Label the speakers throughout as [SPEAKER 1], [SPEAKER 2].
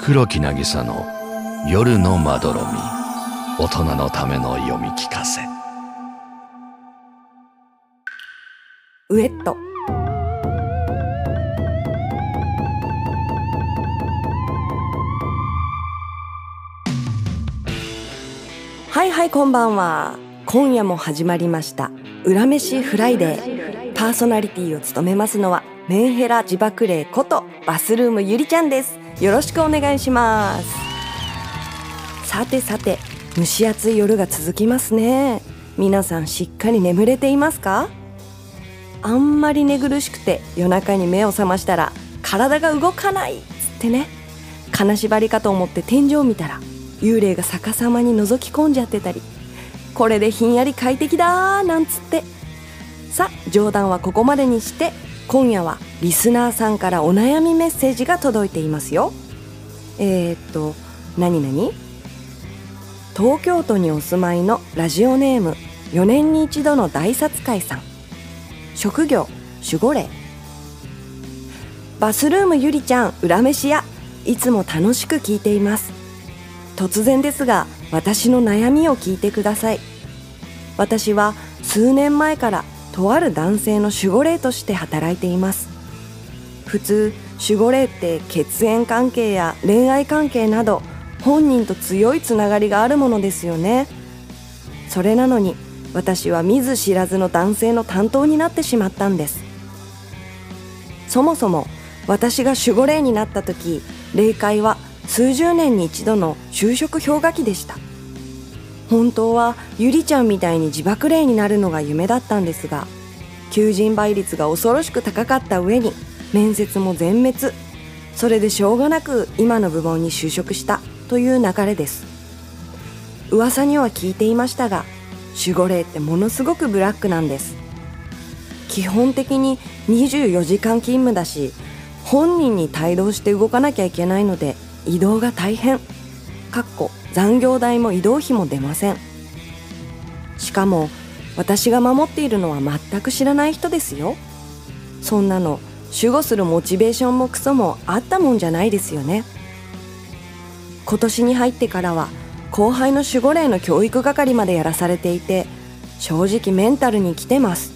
[SPEAKER 1] 黒木渚の夜のまどろみ。大人のための読み聞かせ。
[SPEAKER 2] ウエット。はいはいこんばんは。今夜も始まりました。裏飯フライデー。パーソナリティを務めますのはメンヘラ自爆霊ことバスルームゆりちゃんです。よろしくお願いします。さてさて蒸し暑い夜が続きますね。皆さんしっかり眠れていますか？あんまり寝苦しくて夜中に目を覚ましたら体が動かないっつってね。金縛りかと思って天井を見たら幽霊が逆さまに覗き込んじゃってたりこれでひんやり快適だーなんつって。さ冗談はここまでにして今夜はリスナーさんからお悩みメッセージが届いていますよ。えー、っと何何東京都にお住まいのラジオネーム4年に一度の大殺界さん。職業守護霊。バスルームゆりちゃん裏飯屋。いつも楽しく聞いています。突然ですが私の悩みを聞いてください。私は数年前からとある男性の守護霊として働いています。普通守護霊って血縁関係や恋愛関係など本人と強いつながりがあるものですよね。それなのに私は見ず知らずの男性の担当になってしまったんです。そもそも私が守護霊になった時霊界は数十年に一度の就職氷河期でした。本当はゆりちゃんみたいに自爆霊になるのが夢だったんですが求人倍率が恐ろしく高かった上に面接も全滅。それでしょうがなく今の部門に就職したという流れです。噂には聞いていましたが守護霊ってものすごくブラックなんです。基本的に24時間勤務だし本人に帯同して動かなきゃいけないので移動が大変。かっこ残業代も移動費も出ません。しかも私が守っているのは全く知らない人ですよ。そんなの守護するモチベーションもクソもあったもんじゃないですよね。今年に入ってからは後輩の守護霊の教育係までやらされていて正直メンタルに来てます。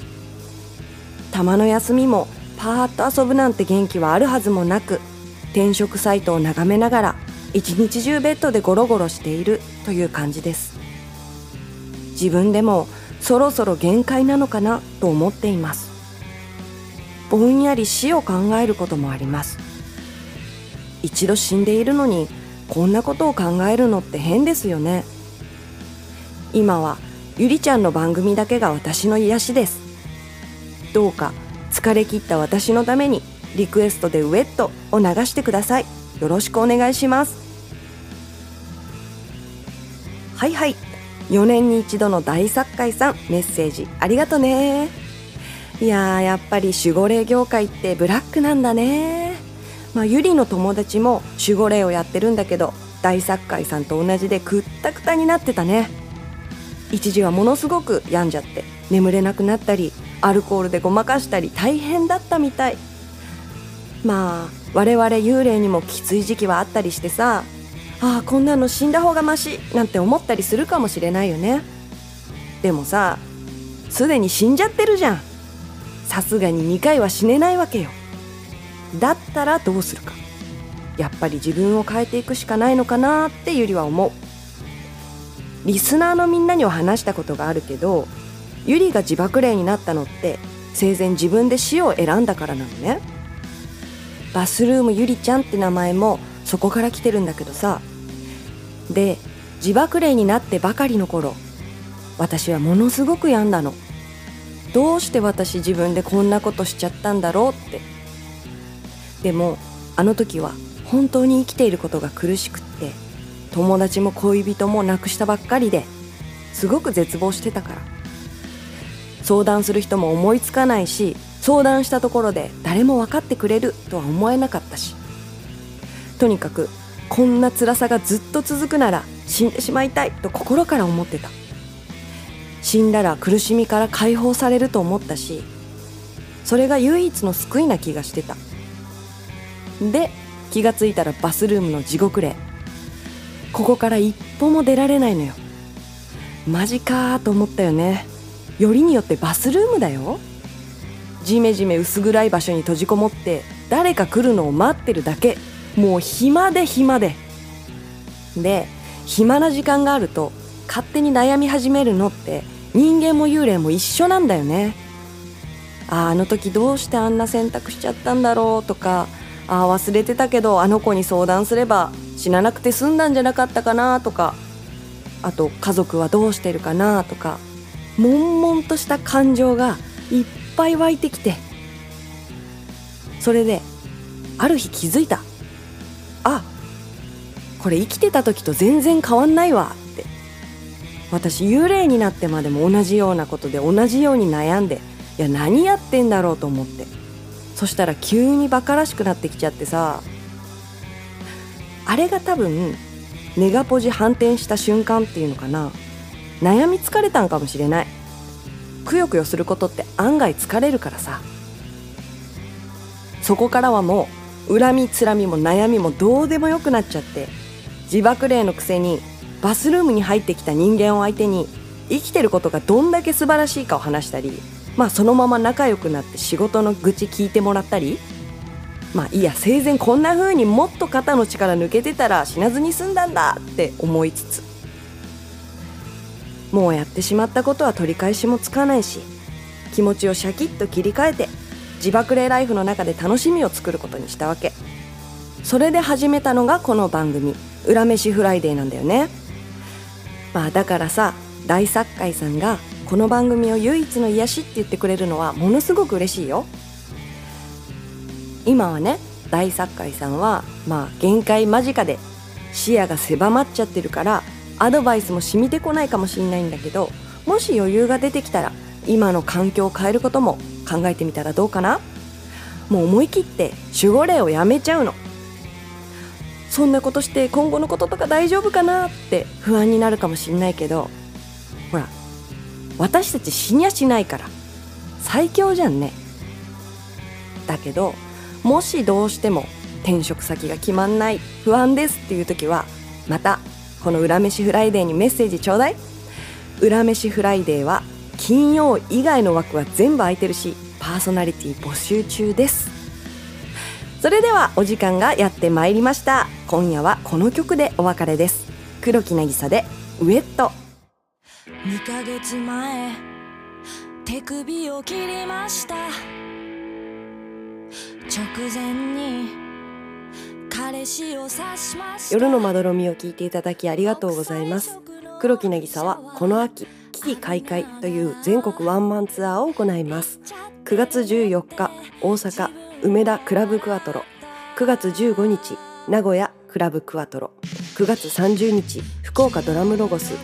[SPEAKER 2] たまの休みもパーッと遊ぶなんて元気はあるはずもなく転職サイトを眺めながら一日中ベッドでゴロゴロしているという感じです。自分でもそろそろ限界なのかなと思っています。ぼんやり死を考えることもあります。一度死んでいるのにこんなことを考えるのって変ですよね。今はゆりちゃんの番組だけが私の癒しです。どうか疲れ切った私のためにリクエストでウェットを流してください。よろしくお願いします。はいはい。4年に一度の大作界さん。メッセージ。ありがとね。いややっぱり守護霊業界ってブラックなんだね。まあゆりの友達も守護霊をやってるんだけど大作界さんと同じでくったくたになってたね。一時はものすごく病んじゃって眠れなくなったりアルコールでごまかしたり大変だったみたい。まあ我々幽霊にもきつい時期はあったりしてさああこんなの死んだ方がマシなんて思ったりするかもしれないよね。でもさすでに死んじゃってるじゃん。さすがに2回は死ねないわけよ。だったらどうするか。やっぱり自分を変えていくしかないのかなってゆりは思う。リスナーのみんなには話したことがあるけどゆりが自爆霊になったのって生前自分で死を選んだからなのね。バスルームゆりちゃんって名前もそこから来てるんだけどさで自爆霊になってばかりの頃私はものすごく病んだの。どうして私自分でこんなことしちゃったんだろうって。でもあの時は本当に生きていることが苦しくって友達も恋人も亡くしたばっかりですごく絶望してたから。相談する人も思いつかないし相談したところで誰も分かってくれるとは思えなかったしとにかくこんな辛さがずっと続くなら死んでしまいたいと心から思ってた。死んだら苦しみから解放されると思ったしそれが唯一の救いな気がしてた。で気がついたらバスルームの地獄霊。ここから一歩も出られないのよ。マジかーと思ったよね。よりによってバスルームだよ。ジメジメ薄暗い場所に閉じこもって誰か来るのを待ってるだけ。もう暇で暇で。で暇な時間があると勝手に悩み始めるのって人間も幽霊も一緒なんだよね。ああの時どうしてあんな選択しちゃったんだろうとかああ忘れてたけどあの子に相談すれば死ななくて済んだんじゃなかったかなとかあと家族はどうしてるかなとか悶々とした感情がいっぱい湧いてきて。それである日気づいた。これ生きてた時と全然変わんないわって。私幽霊になってまでも同じようなことで同じように悩んでいや何やってんだろうと思って。そしたら急にバカらしくなってきちゃってさあれが多分ネガポジ反転した瞬間っていうのかな。悩み疲れたんかもしれない。くよくよすることって案外疲れるからさ。そこからはもう恨みつらみも悩みもどうでもよくなっちゃって。自爆霊のくせにバスルームに入ってきた人間を相手に生きてることがどんだけ素晴らしいかを話したりまあそのまま仲良くなって仕事の愚痴聞いてもらったりまあいや生前こんな風にもっと肩の力抜けてたら死なずに済んだんだって思いつつもうやってしまったことは取り返しもつかないし気持ちをシャキッと切り替えて地縛霊ライフの中で楽しみを作ることにしたわけ。それで始めたのがこの番組「裏飯フライデー」なんだよね。まあだからさ大作界さんがこの番組を唯一の癒しって言ってくれるのはものすごく嬉しいよ。今はね大作界さんはまあ限界間近で視野が狭まっちゃってるからアドバイスも染みてこないかもしれないんだけどもし余裕が出てきたら今の環境を変えることも考えてみたらどうかな。もう思い切って守護霊をやめちゃうの。そんなことして今後のこととか大丈夫かなって不安になるかもしれないけどほら私たち死にゃしないから。最強じゃんね。だけどもしどうしても転職先が決まんない不安ですっていう時はまたこの裏飯フライデーにメッセージちょうだい。裏飯フライデーは金曜以外の枠は全部空いてるしパーソナリティ募集中です。それではお時間がやってまいりました。今夜はこの曲でお別れです。黒木渚でウェット。
[SPEAKER 3] 2ヶ月前手首を切りました。直前に彼氏を刺しました。
[SPEAKER 2] 夜のまどろみを聞いていただきありがとうございます。黒木渚はこの秋危機開会という全国ワンマンツアーを行います。9月14日大阪梅田クラブクアトロ。9月15日名古屋クラブクアトロ。9月30日福岡ドラムロゴス。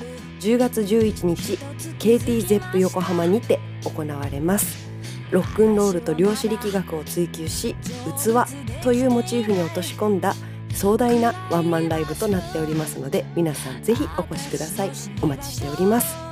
[SPEAKER 2] 10月11日 KT ゼップ横浜にて行われます。ロックンロールと量子力学を追求し器というモチーフに落とし込んだ壮大なワンマンライブとなっておりますので皆さんぜひお越しください。お待ちしております。